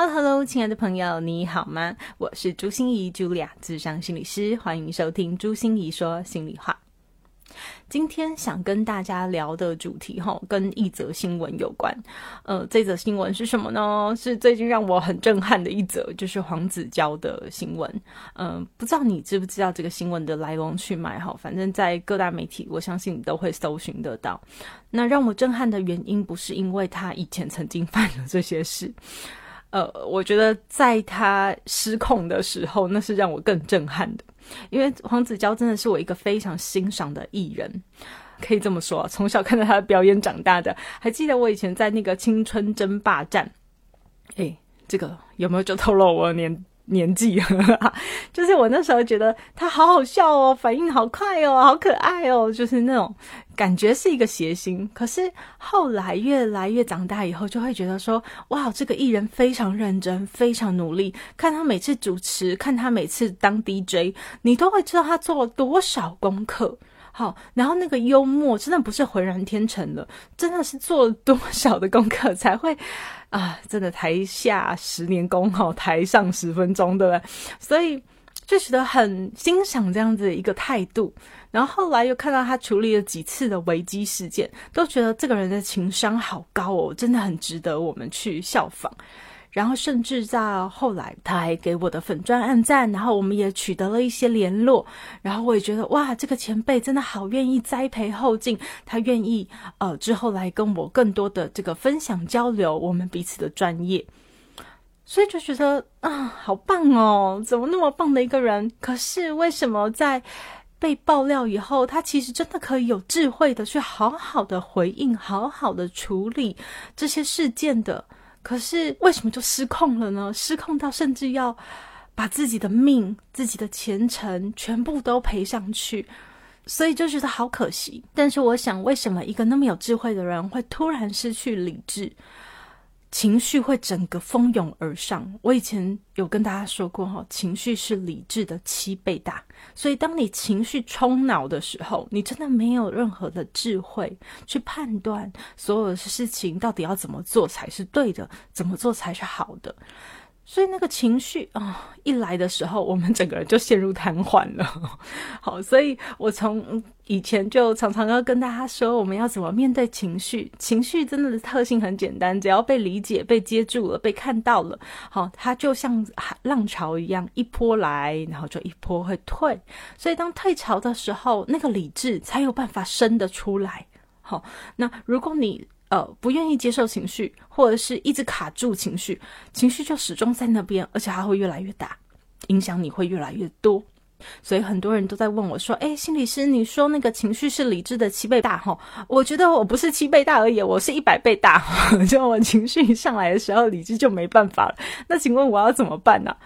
Hello，Hello，亲爱的朋友，你好吗？我是朱心怡，Julia，智商心理师，欢迎收听朱心怡说心里话。今天想跟大家聊的主题哈，跟一则新闻有关。呃，这则新闻是什么呢？是最近让我很震撼的一则，就是黄子佼的新闻。嗯，不知道你知不知道这个新闻的来龙去脉哈？反正在各大媒体，我相信你都会搜寻得到。那让我震撼的原因，不是因为他以前曾经犯了这些事。呃，我觉得在他失控的时候，那是让我更震撼的。因为黄子佼真的是我一个非常欣赏的艺人，可以这么说，从小看到他的表演长大的。还记得我以前在那个《青春争霸战》，诶，这个有没有就透露我年？年纪，就是我那时候觉得他好好笑哦，反应好快哦，好可爱哦，就是那种感觉是一个谐星。可是后来越来越长大以后，就会觉得说，哇，这个艺人非常认真，非常努力。看他每次主持，看他每次当 DJ，你都会知道他做了多少功课。好，然后那个幽默真的不是浑然天成的，真的是做了多少的功课才会啊！真的台下十年功，好，台上十分钟，对不对？所以就觉得很欣赏这样子一个态度。然后后来又看到他处理了几次的危机事件，都觉得这个人的情商好高哦，真的很值得我们去效仿。然后甚至在后来，他还给我的粉钻暗赞，然后我们也取得了一些联络。然后我也觉得，哇，这个前辈真的好愿意栽培后进，他愿意呃之后来跟我更多的这个分享交流我们彼此的专业，所以就觉得啊，好棒哦，怎么那么棒的一个人？可是为什么在被爆料以后，他其实真的可以有智慧的去好好的回应，好好的处理这些事件的？可是为什么就失控了呢？失控到甚至要把自己的命、自己的前程全部都赔上去，所以就觉得好可惜。但是我想，为什么一个那么有智慧的人会突然失去理智？情绪会整个蜂拥而上。我以前有跟大家说过哈，情绪是理智的七倍大。所以当你情绪冲脑的时候，你真的没有任何的智慧去判断所有的事情到底要怎么做才是对的，怎么做才是好的。所以那个情绪啊一来的时候，我们整个人就陷入瘫痪了。好，所以我从以前就常常要跟大家说，我们要怎么面对情绪。情绪真的特性很简单，只要被理解、被接住了、被看到了，好，它就像浪潮一样，一波来，然后就一波会退。所以当退潮的时候，那个理智才有办法生得出来。好，那如果你。呃，不愿意接受情绪，或者是一直卡住情绪，情绪就始终在那边，而且还会越来越大，影响你会越来越多。所以很多人都在问我说：“哎，心理师，你说那个情绪是理智的七倍大？哈，我觉得我不是七倍大而已，我是一百倍大。就我情绪一上来的时候，理智就没办法了。那请问我要怎么办呢？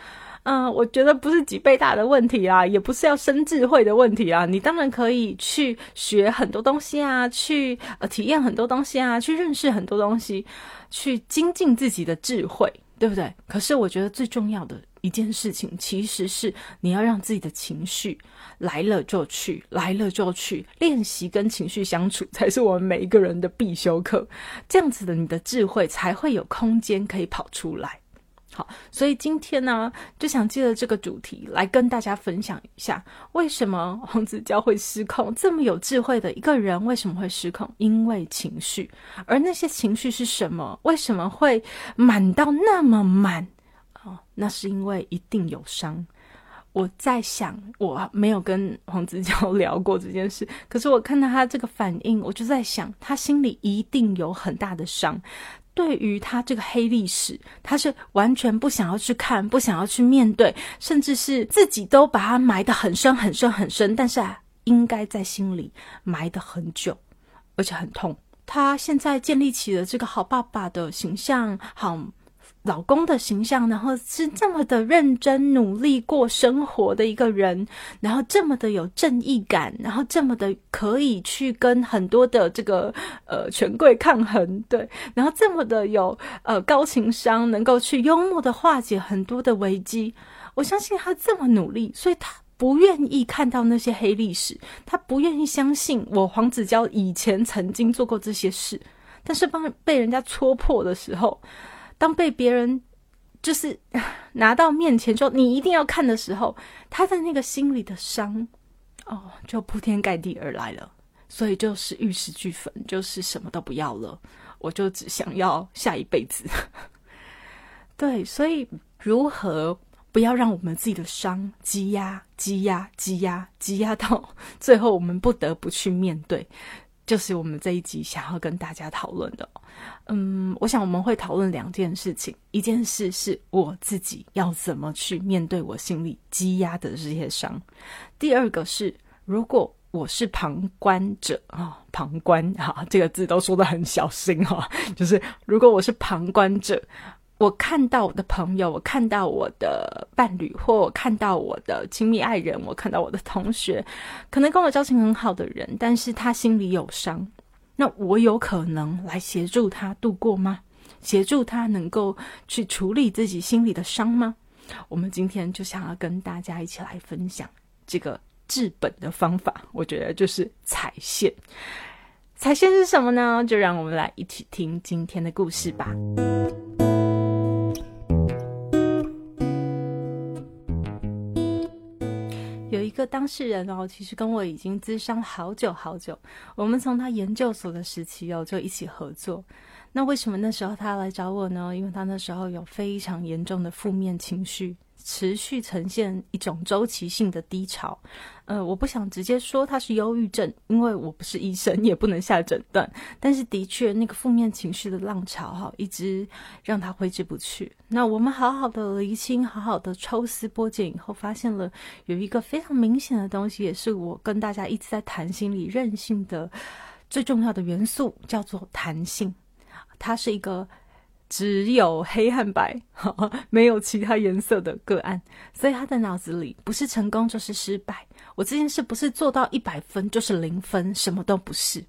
嗯，我觉得不是几倍大的问题啊，也不是要生智慧的问题啊。你当然可以去学很多东西啊，去呃体验很多东西啊，去认识很多东西，去精进自己的智慧，对不对？可是我觉得最重要的一件事情，其实是你要让自己的情绪来了就去，来了就去，练习跟情绪相处，才是我们每一个人的必修课。这样子的，你的智慧才会有空间可以跑出来。好，所以今天呢，就想借着这个主题来跟大家分享一下，为什么黄子佼会失控？这么有智慧的一个人，为什么会失控？因为情绪，而那些情绪是什么？为什么会满到那么满？哦，那是因为一定有伤。我在想，我没有跟黄子佼 聊过这件事，可是我看到他这个反应，我就在想，他心里一定有很大的伤。对于他这个黑历史，他是完全不想要去看，不想要去面对，甚至是自己都把它埋得很深很深很深，但是啊，应该在心里埋得很久，而且很痛。他现在建立起了这个好爸爸的形象，好。老公的形象，然后是这么的认真努力过生活的一个人，然后这么的有正义感，然后这么的可以去跟很多的这个呃权贵抗衡，对，然后这么的有呃高情商，能够去幽默的化解很多的危机。我相信他这么努力，所以他不愿意看到那些黑历史，他不愿意相信我黄子佼以前曾经做过这些事，但是帮被人家戳破的时候。当被别人就是 拿到面前说你一定要看的时候，他的那个心里的伤哦，就铺天盖地而来了。所以就是玉石俱焚，就是什么都不要了，我就只想要下一辈子。对，所以如何不要让我们自己的伤积压、积压、积压、积压到最后，我们不得不去面对，就是我们这一集想要跟大家讨论的。嗯，我想我们会讨论两件事情，一件事是我自己要怎么去面对我心里积压的这些伤，第二个是如果我是旁观者啊，旁观哈这个字都说的很小心哈，就是如果我是旁观者，我看到我的朋友，我看到我的伴侣，或我看到我的亲密爱人，我看到我的同学，可能跟我交情很好的人，但是他心里有伤。那我有可能来协助他度过吗？协助他能够去处理自己心里的伤吗？我们今天就想要跟大家一起来分享这个治本的方法。我觉得就是踩线。踩线是什么呢？就让我们来一起听今天的故事吧。一个当事人哦，其实跟我已经咨商好久好久。我们从他研究所的时期哦，就一起合作。那为什么那时候他来找我呢？因为他那时候有非常严重的负面情绪。持续呈现一种周期性的低潮，呃，我不想直接说他是忧郁症，因为我不是医生，也不能下诊断。但是的确，那个负面情绪的浪潮哈，一直让他挥之不去。那我们好好的厘清，好好的抽丝剥茧以后，发现了有一个非常明显的东西，也是我跟大家一直在谈心理韧性的最重要的元素，叫做弹性。它是一个。只有黑和白，没有其他颜色的个案，所以他的脑子里不是成功就是失败。我这件事不是做到一百分就是零分，什么都不是。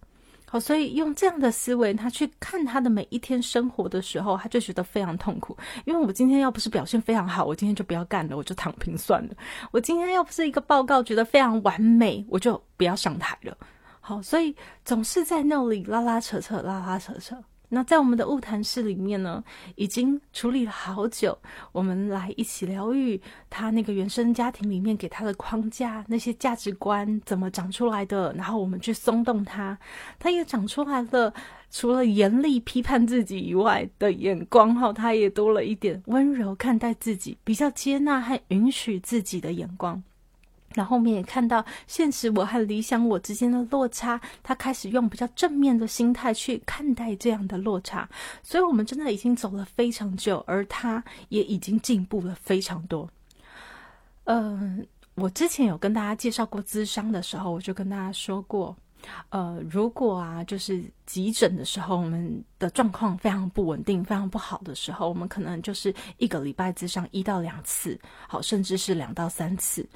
好，所以用这样的思维，他去看他的每一天生活的时候，他就觉得非常痛苦。因为我今天要不是表现非常好，我今天就不要干了，我就躺平算了。我今天要不是一个报告觉得非常完美，我就不要上台了。好，所以总是在那里拉拉扯扯，拉拉扯扯。那在我们的物谈室里面呢，已经处理了好久。我们来一起疗愈他那个原生家庭里面给他的框架，那些价值观怎么长出来的？然后我们去松动他，他也长出来了。除了严厉批判自己以外的眼光，哈，他也多了一点温柔看待自己，比较接纳和允许自己的眼光。然后我们也看到现实我和理想我之间的落差，他开始用比较正面的心态去看待这样的落差，所以我们真的已经走了非常久，而他也已经进步了非常多。嗯，我之前有跟大家介绍过咨商的时候，我就跟大家说过，呃，如果啊，就是急诊的时候，我们的状况非常不稳定、非常不好的时候，我们可能就是一个礼拜之上一到两次，好，甚至是两到三次。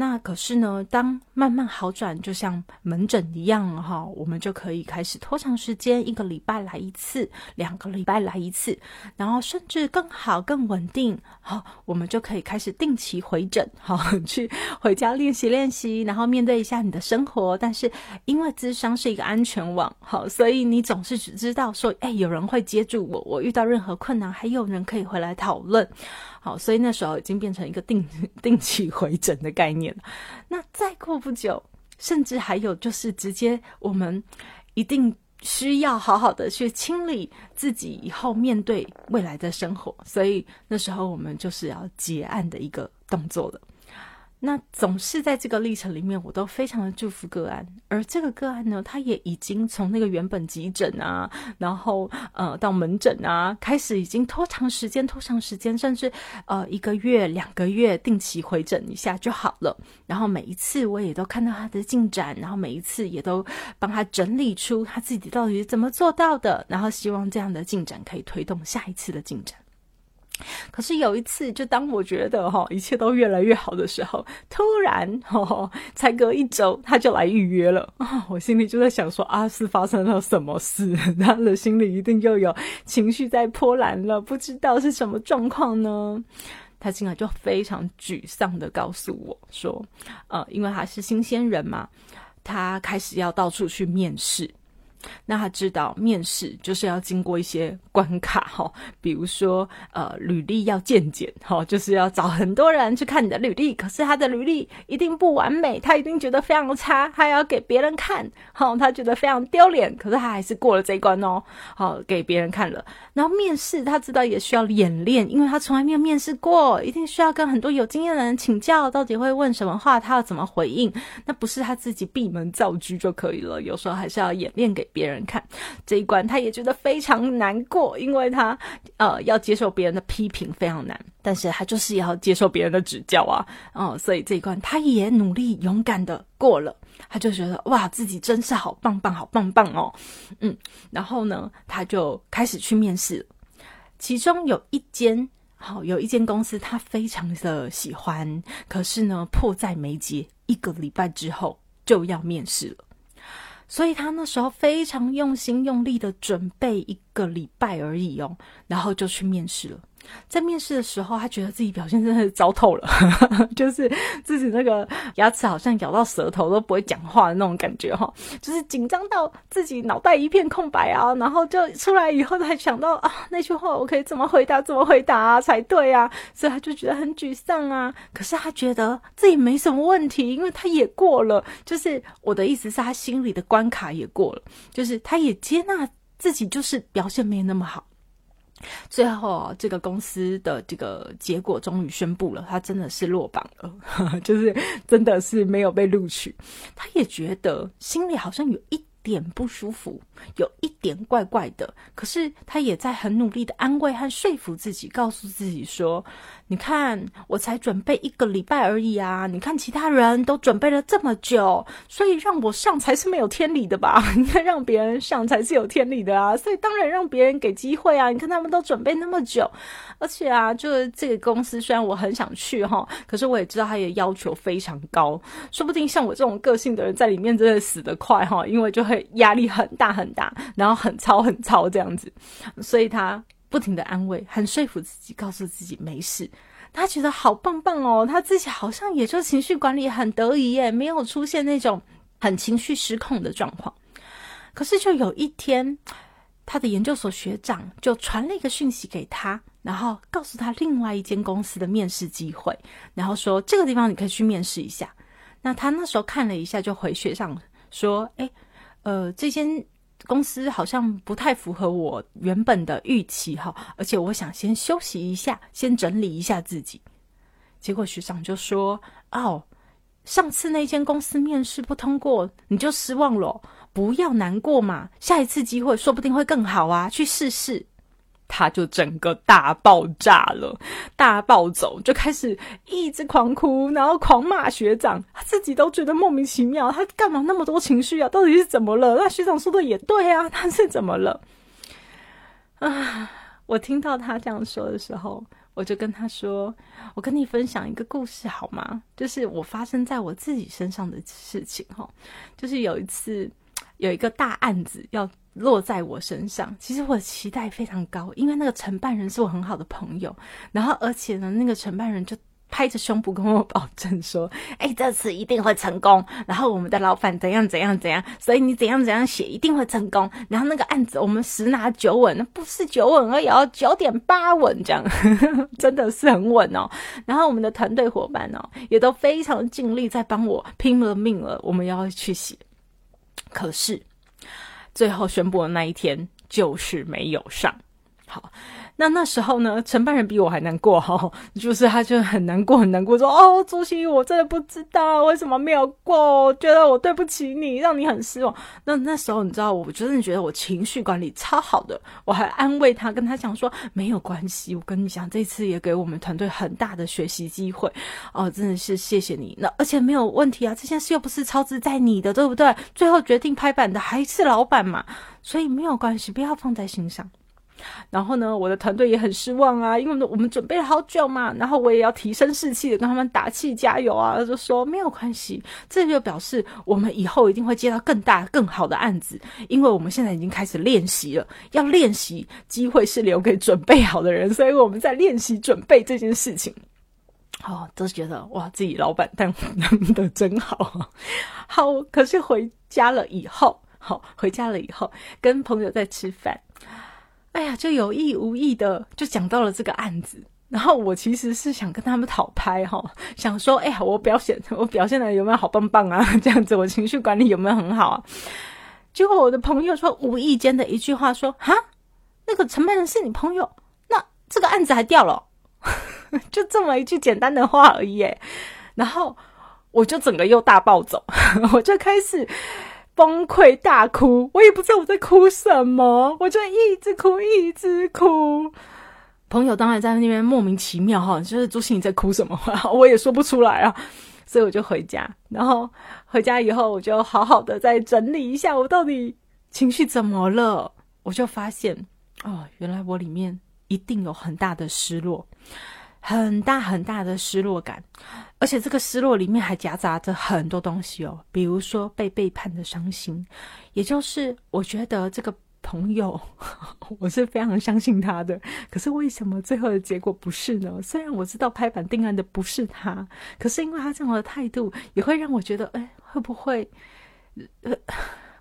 那可是呢，当慢慢好转，就像门诊一样哈，我们就可以开始拖长时间，一个礼拜来一次，两个礼拜来一次，然后甚至更好、更稳定，好，我们就可以开始定期回诊，好，去回家练习练习，然后面对一下你的生活。但是因为智商是一个安全网，好，所以你总是只知道说，哎，有人会接住我，我遇到任何困难，还有人可以回来讨论。好，所以那时候已经变成一个定定期回诊的概念。那再过不久，甚至还有就是直接我们一定需要好好的去清理自己，以后面对未来的生活。所以那时候我们就是要结案的一个动作了。那总是在这个历程里面，我都非常的祝福个案，而这个个案呢，他也已经从那个原本急诊啊，然后呃到门诊啊，开始已经拖长时间、拖长时间，甚至呃一个月、两个月定期回诊一下就好了。然后每一次我也都看到他的进展，然后每一次也都帮他整理出他自己到底是怎么做到的，然后希望这样的进展可以推动下一次的进展。可是有一次，就当我觉得哈一切都越来越好的时候，突然哈才隔一周，他就来预约了啊！我心里就在想说啊，是发生了什么事？他的心里一定又有情绪在波澜了，不知道是什么状况呢？他进来就非常沮丧的告诉我说，呃，因为他是新鲜人嘛，他开始要到处去面试。那他知道面试就是要经过一些关卡哈，比如说呃履历要见检哈，就是要找很多人去看你的履历，可是他的履历一定不完美，他一定觉得非常差，他要给别人看，好，他觉得非常丢脸，可是他还是过了这一关哦，好给别人看了。然后面试他知道也需要演练，因为他从来没有面试过，一定需要跟很多有经验的人请教，到底会问什么话，他要怎么回应，那不是他自己闭门造车就可以了，有时候还是要演练给。别人看。这一关，他也觉得非常难过，因为他呃要接受别人的批评非常难，但是他就是要接受别人的指教啊，哦，所以这一关他也努力勇敢的过了，他就觉得哇自己真是好棒棒好棒棒哦，嗯，然后呢他就开始去面试，其中有一间好有一间公司他非常的喜欢，可是呢迫在眉睫，一个礼拜之后就要面试了。所以他那时候非常用心用力的准备一个礼拜而已哦，然后就去面试了。在面试的时候，他觉得自己表现真的是糟透了，就是自己那个牙齿好像咬到舌头都不会讲话的那种感觉哈，就是紧张到自己脑袋一片空白啊，然后就出来以后才想到啊，那句话我可以怎么回答，怎么回答才对啊，所以他就觉得很沮丧啊。可是他觉得自己没什么问题，因为他也过了，就是我的意思是，他心里的关卡也过了，就是他也接纳自己，就是表现没那么好。最后，这个公司的这个结果终于宣布了，他真的是落榜了，就是真的是没有被录取。他也觉得心里好像有一点不舒服，有一点怪怪的。可是他也在很努力的安慰和说服自己，告诉自己说。你看，我才准备一个礼拜而已啊！你看其他人都准备了这么久，所以让我上才是没有天理的吧？你看让别人上才是有天理的啊！所以当然让别人给机会啊！你看他们都准备那么久，而且啊，就是这个公司虽然我很想去哈，可是我也知道他也要求非常高，说不定像我这种个性的人在里面真的死得快哈，因为就会压力很大很大，然后很操很操这样子，所以他。不停的安慰，很说服自己，告诉自己没事。他觉得好棒棒哦，他自己好像也就情绪管理很得意耶，没有出现那种很情绪失控的状况。可是就有一天，他的研究所学长就传了一个讯息给他，然后告诉他另外一间公司的面试机会，然后说这个地方你可以去面试一下。那他那时候看了一下，就回学长说：“哎，呃，这间。”公司好像不太符合我原本的预期哈，而且我想先休息一下，先整理一下自己。结果学长就说：“哦，上次那间公司面试不通过，你就失望了，不要难过嘛，下一次机会说不定会更好啊，去试试。”他就整个大爆炸了，大暴走，就开始一直狂哭，然后狂骂学长，他自己都觉得莫名其妙，他干嘛那么多情绪啊？到底是怎么了？那学长说的也对啊，他是怎么了？啊！我听到他这样说的时候，我就跟他说：“我跟你分享一个故事好吗？就是我发生在我自己身上的事情哈。就是有一次有一个大案子要。”落在我身上，其实我期待非常高，因为那个承办人是我很好的朋友，然后而且呢，那个承办人就拍着胸脯跟我保证说：“哎，这次一定会成功。”然后我们的老板怎样怎样怎样，所以你怎样怎样写一定会成功。然后那个案子我们十拿九稳，那不是九稳而已，要九点八稳，这样 真的是很稳哦。然后我们的团队伙伴哦，也都非常尽力在帮我拼了命了，我们要去写，可是。最后宣布的那一天就是没有上。好，那那时候呢，承办人比我还难过哈，就是他就很难过，很难过，说：“哦，朱熹，我真的不知道为什么没有过，觉得我对不起你，让你很失望。”那那时候你知道，我真的觉得我情绪管理超好的，我还安慰他，跟他讲说：“没有关系，我跟你讲，这次也给我们团队很大的学习机会哦，真的是谢谢你。那而且没有问题啊，这件事又不是超支在你的，对不对？最后决定拍板的还是老板嘛，所以没有关系，不要放在心上。”然后呢，我的团队也很失望啊，因为我们准备了好久嘛。然后我也要提升士气的跟他们打气加油啊，就说没有关系，这就表示我们以后一定会接到更大更好的案子，因为我们现在已经开始练习了。要练习，机会是留给准备好的人，所以我们在练习准备这件事情。哦，都觉得哇，自己老板当的 真好，好。可是回家了以后，好，回家了以后跟朋友在吃饭。哎呀，就有意无意的就讲到了这个案子，然后我其实是想跟他们讨拍哈，想说，哎呀，我表现 我表现的有没有好棒棒啊？这样子，我情绪管理有没有很好啊？结果我的朋友说，无意间的一句话说，哈，那个承办人是你朋友，那这个案子还掉了，就这么一句简单的话而已，然后我就整个又大暴走，我就开始。崩溃大哭，我也不知道我在哭什么，我就一直哭，一直哭。朋友当然在那边莫名其妙哈，就是朱心你在哭什么？我也说不出来啊，所以我就回家。然后回家以后，我就好好的再整理一下，我到底情绪怎么了？我就发现哦，原来我里面一定有很大的失落。很大很大的失落感，而且这个失落里面还夹杂着很多东西哦，比如说被背叛的伤心，也就是我觉得这个朋友，我是非常相信他的，可是为什么最后的结果不是呢？虽然我知道拍板定案的不是他，可是因为他这样的态度，也会让我觉得，哎，会不会呃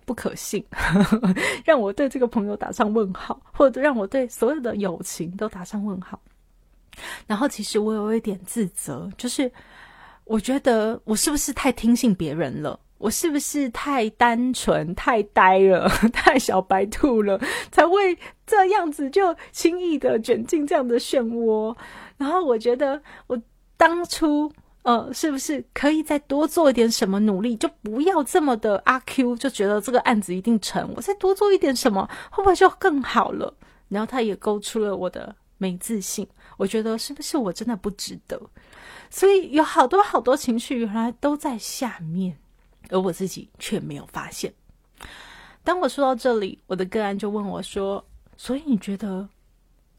不可信，让我对这个朋友打上问号，或者让我对所有的友情都打上问号。然后，其实我有一点自责，就是我觉得我是不是太听信别人了？我是不是太单纯、太呆了、太小白兔了，才会这样子就轻易的卷进这样的漩涡？然后我觉得我当初呃，是不是可以再多做一点什么努力？就不要这么的阿 Q，就觉得这个案子一定成。我再多做一点什么，会不会就更好了？然后他也勾出了我的没自信。我觉得是不是我真的不值得？所以有好多好多情绪原来都在下面，而我自己却没有发现。当我说到这里，我的个案就问我说：“所以你觉得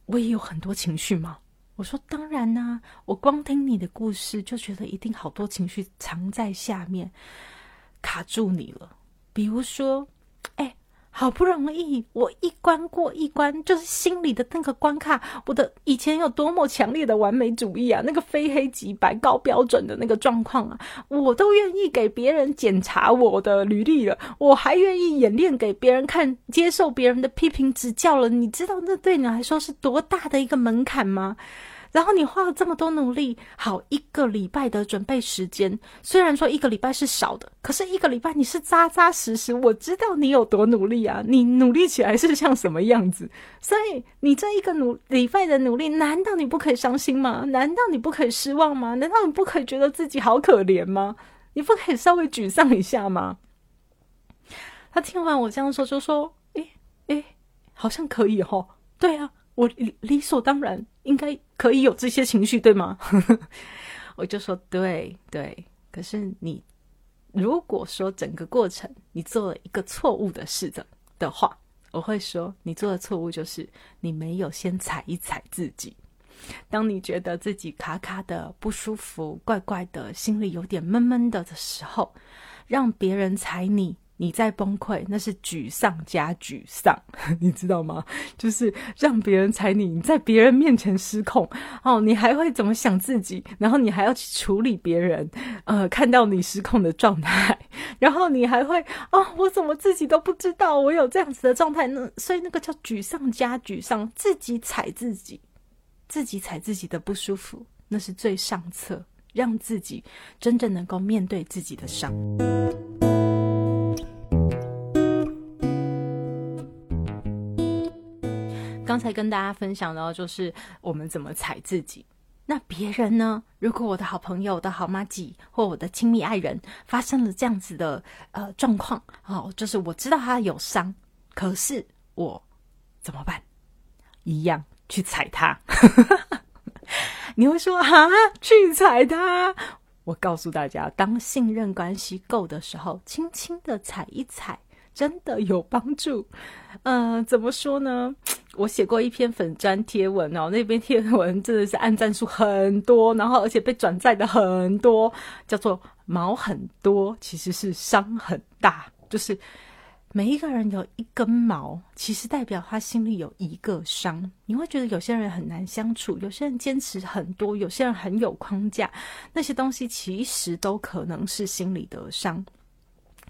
我也有很多情绪吗？”我说：“当然啦，我光听你的故事就觉得一定好多情绪藏在下面，卡住你了。比如说，哎。”好不容易，我一关过一关，就是心里的那个关卡。我的以前有多么强烈的完美主义啊，那个非黑即白、高标准的那个状况啊，我都愿意给别人检查我的履历了，我还愿意演练给别人看，接受别人的批评指教了。你知道那对你来说是多大的一个门槛吗？然后你花了这么多努力，好一个礼拜的准备时间，虽然说一个礼拜是少的，可是一个礼拜你是扎扎实实，我知道你有多努力啊！你努力起来是像什么样子？所以你这一个努礼拜的努力，难道你不可以伤心吗？难道你不可以失望吗？难道你不可以觉得自己好可怜吗？你不可以稍微沮丧一下吗？他听完我这样说，就说：“诶诶，好像可以哦。对啊。”我理所当然应该可以有这些情绪，对吗？我就说对对。可是你如果说整个过程你做了一个错误的事的的话，我会说你做的错误就是你没有先踩一踩自己。当你觉得自己卡卡的不舒服、怪怪的，心里有点闷闷的的时候，让别人踩你。你在崩溃，那是沮丧加沮丧，你知道吗？就是让别人踩你，你在别人面前失控哦，你还会怎么想自己？然后你还要去处理别人，呃，看到你失控的状态，然后你还会哦，我怎么自己都不知道我有这样子的状态呢？所以那个叫沮丧加沮丧，自己踩自己，自己踩自己的不舒服，那是最上策，让自己真正能够面对自己的伤。刚才跟大家分享到，就是我们怎么踩自己。那别人呢？如果我的好朋友、我的好妈吉或我的亲密爱人发生了这样子的呃状况，哦，就是我知道他有伤，可是我怎么办？一样去踩他。你会说啊，去踩他？我告诉大家，当信任关系够的时候，轻轻的踩一踩。真的有帮助，嗯，怎么说呢？我写过一篇粉砖贴文哦，那篇贴文真的是按赞数很多，然后而且被转载的很多，叫做“毛很多，其实是伤很大”，就是每一个人有一根毛，其实代表他心里有一个伤。你会觉得有些人很难相处，有些人坚持很多，有些人很有框架，那些东西其实都可能是心里的伤。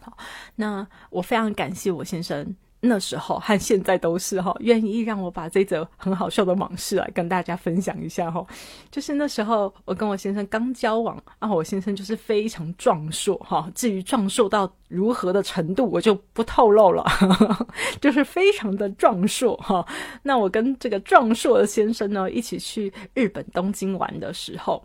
好，那我非常感谢我先生那时候和现在都是哈，愿意让我把这则很好笑的往事来跟大家分享一下哈。就是那时候我跟我先生刚交往啊，我先生就是非常壮硕哈，至于壮硕到如何的程度，我就不透露了，就是非常的壮硕哈。那我跟这个壮硕的先生呢一起去日本东京玩的时候，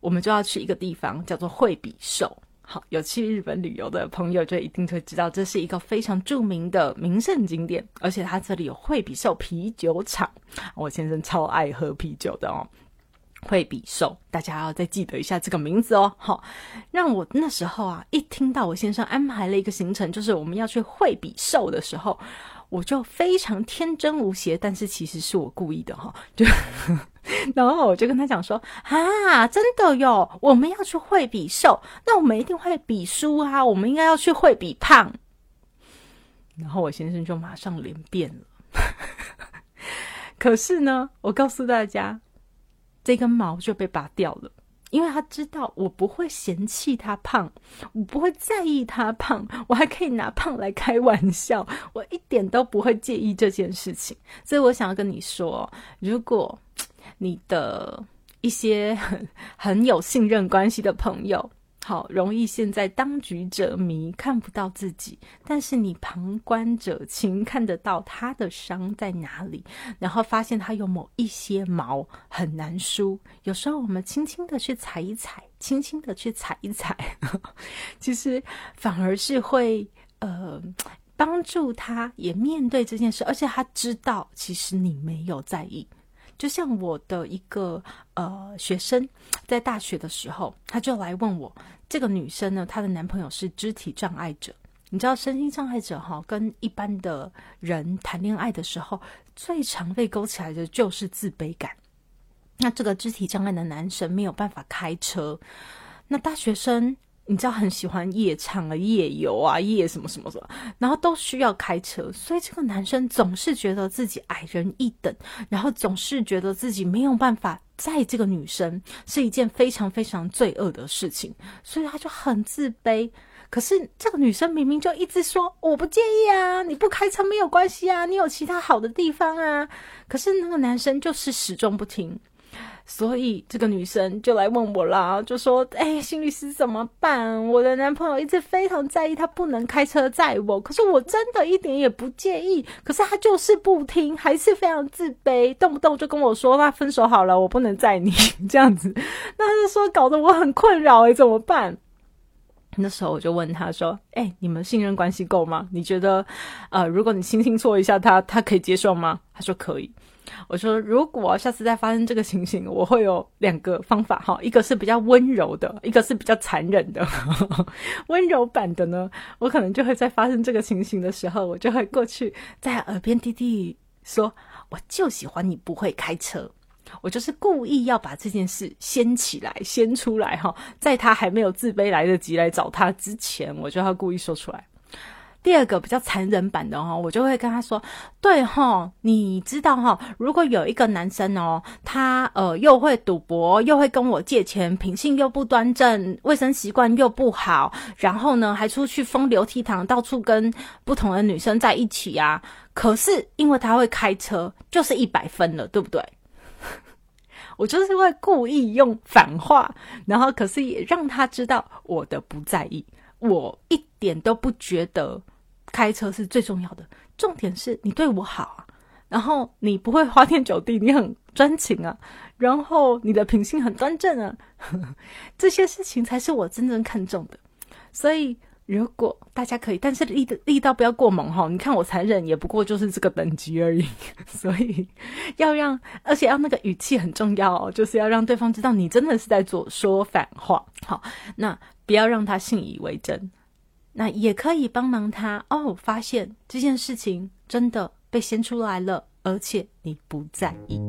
我们就要去一个地方叫做惠比寿。好，有去日本旅游的朋友就一定会知道，这是一个非常著名的名胜景点，而且它这里有惠比寿啤酒厂。我先生超爱喝啤酒的哦，惠比寿，大家要再记得一下这个名字哦。好，让我那时候啊，一听到我先生安排了一个行程，就是我们要去惠比寿的时候。我就非常天真无邪，但是其实是我故意的哈，就然后我就跟他讲说啊，真的哟，我们要去会比瘦，那我们一定会比输啊，我们应该要去会比胖。然后我先生就马上脸变了，可是呢，我告诉大家，这根毛就被拔掉了。因为他知道我不会嫌弃他胖，我不会在意他胖，我还可以拿胖来开玩笑，我一点都不会介意这件事情。所以我想要跟你说，如果你的一些很很有信任关系的朋友。好容易现在当局者迷，看不到自己，但是你旁观者清，看得到他的伤在哪里，然后发现他有某一些毛很难梳。有时候我们轻轻的去踩一踩，轻轻的去踩一踩，其实反而是会呃帮助他也面对这件事，而且他知道其实你没有在意。就像我的一个呃学生，在大学的时候，他就来问我，这个女生呢，她的男朋友是肢体障碍者。你知道，身心障碍者哈，跟一般的人谈恋爱的时候，最常被勾起来的就是自卑感。那这个肢体障碍的男生没有办法开车，那大学生。你知道很喜欢夜唱啊、夜游啊、夜什么什么什么，然后都需要开车，所以这个男生总是觉得自己矮人一等，然后总是觉得自己没有办法载这个女生，是一件非常非常罪恶的事情，所以他就很自卑。可是这个女生明明就一直说我不介意啊，你不开车没有关系啊，你有其他好的地方啊，可是那个男生就是始终不听。所以这个女生就来问我啦，就说：“哎，心律师怎么办？我的男朋友一直非常在意，他不能开车载我。可是我真的一点也不介意，可是他就是不听，还是非常自卑，动不动就跟我说：‘那分手好了，我不能载你。’ 这样子，那他就说搞得我很困扰，哎，怎么办？那时候我就问他说：“哎，你们信任关系够吗？你觉得，呃，如果你轻轻戳一下他，他可以接受吗？”他说可以。我说：“如果下次再发生这个情形，我会有两个方法哈，一个是比较温柔的，一个是比较残忍的。温柔版的呢，我可能就会在发生这个情形的时候，我就会过去在耳边滴滴说：‘我就喜欢你不会开车。’”我就是故意要把这件事掀起来、掀出来哈，在他还没有自卑来得及来找他之前，我就要故意说出来。第二个比较残忍版的哈，我就会跟他说：“对哈，你知道哈，如果有一个男生哦，他呃又会赌博，又会跟我借钱，品性又不端正，卫生习惯又不好，然后呢还出去风流倜傥，到处跟不同的女生在一起呀。可是因为他会开车，就是一百分了，对不对？” 我就是会故意用反话，然后可是也让他知道我的不在意，我一点都不觉得开车是最重要的，重点是你对我好啊，然后你不会花天酒地，你很专情啊，然后你的品性很端正啊，这些事情才是我真正看重的，所以。如果大家可以，但是力力道不要过猛哈。你看我残忍，也不过就是这个等级而已。所以要让，而且要那个语气很重要哦，就是要让对方知道你真的是在做说反话。好，那不要让他信以为真。那也可以帮忙他哦，发现这件事情真的被掀出来了，而且你不在意。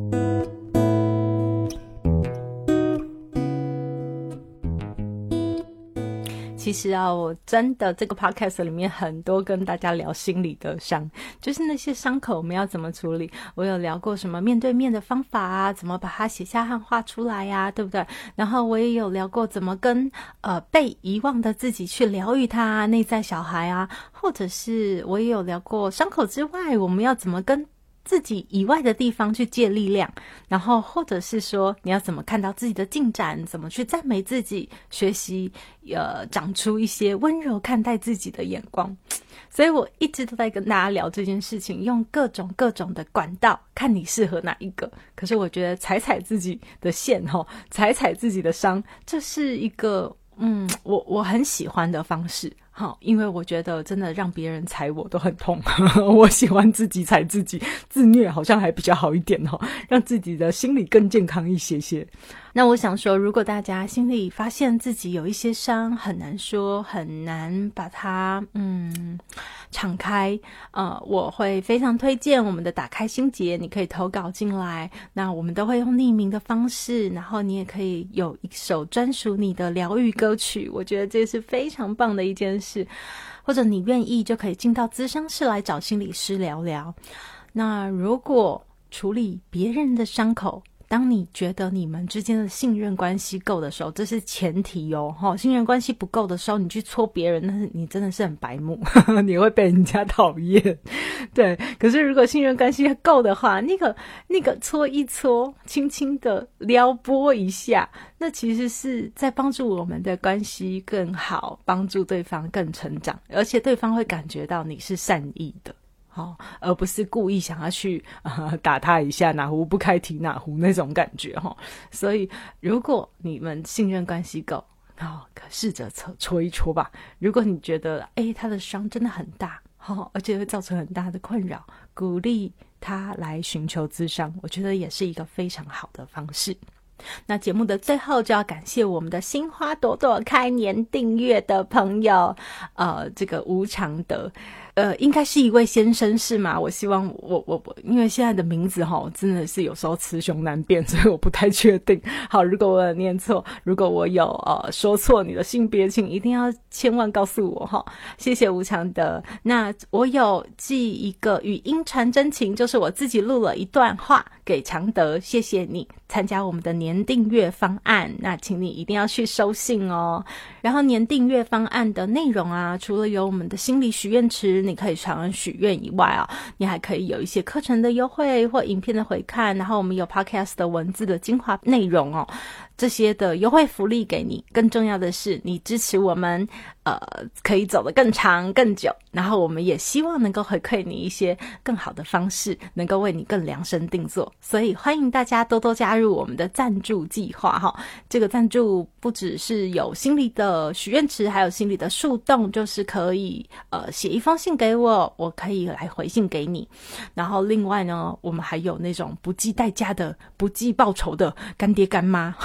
其实啊，我真的这个 podcast 里面很多跟大家聊心理的伤，就是那些伤口我们要怎么处理。我有聊过什么面对面的方法啊，怎么把它写下和画出来呀，对不对？然后我也有聊过怎么跟呃被遗忘的自己去疗愈他内在小孩啊，或者是我也有聊过伤口之外，我们要怎么跟。自己以外的地方去借力量，然后或者是说你要怎么看到自己的进展，怎么去赞美自己，学习呃长出一些温柔看待自己的眼光。所以我一直都在跟大家聊这件事情，用各种各种的管道，看你适合哪一个。可是我觉得踩踩自己的线，哈，踩踩自己的伤，这是一个嗯，我我很喜欢的方式。好，因为我觉得真的让别人踩我都很痛，我喜欢自己踩自己，自虐好像还比较好一点哦，让自己的心理更健康一些些。那我想说，如果大家心里发现自己有一些伤，很难说，很难把它嗯敞开，呃，我会非常推荐我们的打开心结，你可以投稿进来，那我们都会用匿名的方式，然后你也可以有一首专属你的疗愈歌曲，我觉得这是非常棒的一件事，或者你愿意就可以进到咨商室来找心理师聊聊。那如果处理别人的伤口，当你觉得你们之间的信任关系够的时候，这是前提哦。哈，信任关系不够的时候，你去戳别人，那是你真的是很白目，你会被人家讨厌。对，可是如果信任关系够的话，那个那个搓一搓，轻轻的撩拨一下，那其实是在帮助我们的关系更好，帮助对方更成长，而且对方会感觉到你是善意的。好，而不是故意想要去 打他一下，哪壶不开提哪壶那种感觉哈。所以，如果你们信任关系够，好，可试着搓搓一搓吧。如果你觉得，哎，他的伤真的很大，好，而且会造成很大的困扰，鼓励他来寻求咨商，我觉得也是一个非常好的方式。那节目的最后就要感谢我们的新花朵朵开年订阅的朋友，呃，这个吴常德。呃，应该是一位先生是吗？我希望我我我，因为现在的名字哈，真的是有时候雌雄难辨，所以我不太确定。好，如果我有念错，如果我有呃说错你的性别，请一定要千万告诉我哈。谢谢吴强德。那我有寄一个语音传真情，就是我自己录了一段话给常德，谢谢你参加我们的年订阅方案。那请你一定要去收信哦。然后年订阅方案的内容啊，除了有我们的心理许愿池。你可以常常许愿以外啊，你还可以有一些课程的优惠或影片的回看，然后我们有 podcast 的文字的精华内容哦。这些的优惠福利给你。更重要的是，你支持我们，呃，可以走得更长更久。然后我们也希望能够回馈你一些更好的方式，能够为你更量身定做。所以欢迎大家多多加入我们的赞助计划哈。这个赞助不只是有心里的许愿池，还有心里的树洞，就是可以呃写一封信给我，我可以来回信给你。然后另外呢，我们还有那种不计代价的、不计报酬的干爹干妈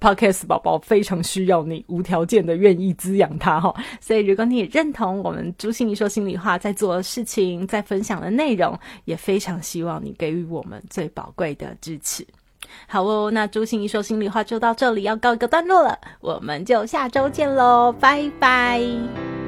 ，Podcast 宝宝非常需要你无条件的愿意滋养他哈。所以如果你也认同我们朱心怡说心里话在做的事情，在分享的内容，也非常希望你给予我们最宝贵的支持。好哦，那朱心怡说心里话就到这里要告一个段落了，我们就下周见喽，拜拜。